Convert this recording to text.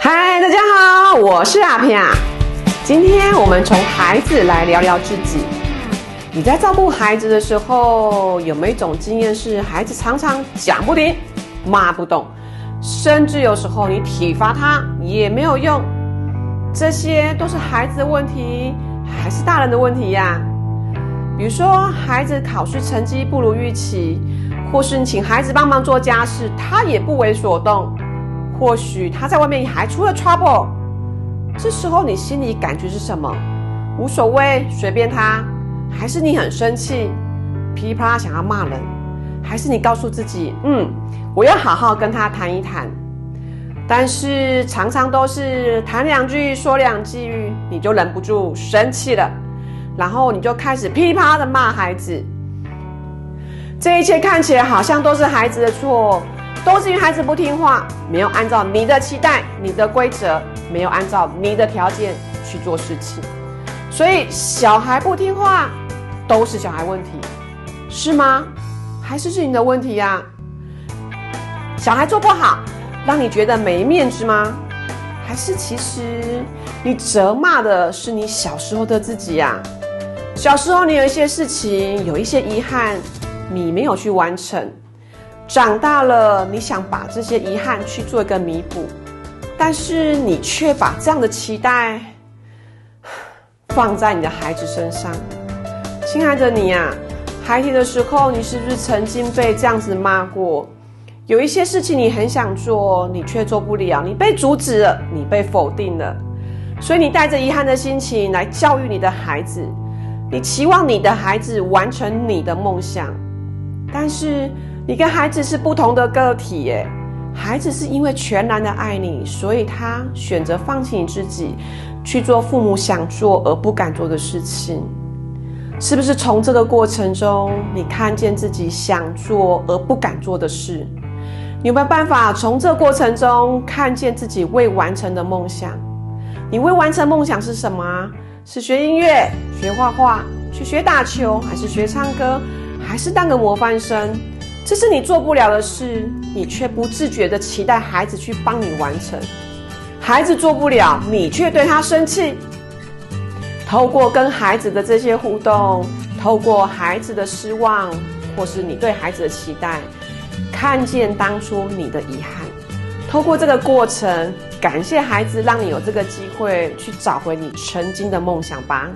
嗨，大家好我是阿平啊。今天我们从孩子来聊聊自己。你在照顾孩子的时候，有没有一种经验是孩子常常讲不听、骂不动，甚至有时候你体罚他也没有用？这些都是孩子的问题，还是大人的问题呀？比如说，孩子考试成绩不如预期，或是你请孩子帮忙做家事，他也不为所动。或许他在外面还出了 trouble，这时候你心里感觉是什么？无所谓，随便他，还是你很生气，噼里啪啦想要骂人，还是你告诉自己，嗯，我要好好跟他谈一谈。但是常常都是谈两句说两句，你就忍不住生气了，然后你就开始噼啪的骂孩子。这一切看起来好像都是孩子的错。都是因为孩子不听话，没有按照你的期待、你的规则，没有按照你的条件去做事情，所以小孩不听话都是小孩问题，是吗？还是是你的问题呀？小孩做不好，让你觉得没面子吗？还是其实你责骂的是你小时候的自己呀？小时候你有一些事情，有一些遗憾，你没有去完成。长大了，你想把这些遗憾去做一个弥补，但是你却把这样的期待 放在你的孩子身上。亲爱的你呀，孩提的时候，你是不是曾经被这样子骂过？有一些事情你很想做，你却做不了，你被阻止了，你被否定了，所以你带着遗憾的心情来教育你的孩子，你期望你的孩子完成你的梦想，但是。你跟孩子是不同的个体耶，孩子是因为全然的爱你，所以他选择放弃你自己，去做父母想做而不敢做的事情，是不是？从这个过程中，你看见自己想做而不敢做的事，有没有办法从这过程中看见自己未完成的梦想？你未完成梦想是什么？是学音乐、学画画、去学打球，还是学唱歌，还是当个模范生？这是你做不了的事，你却不自觉的期待孩子去帮你完成。孩子做不了，你却对他生气。透过跟孩子的这些互动，透过孩子的失望，或是你对孩子的期待，看见当初你的遗憾。透过这个过程，感谢孩子，让你有这个机会去找回你曾经的梦想吧。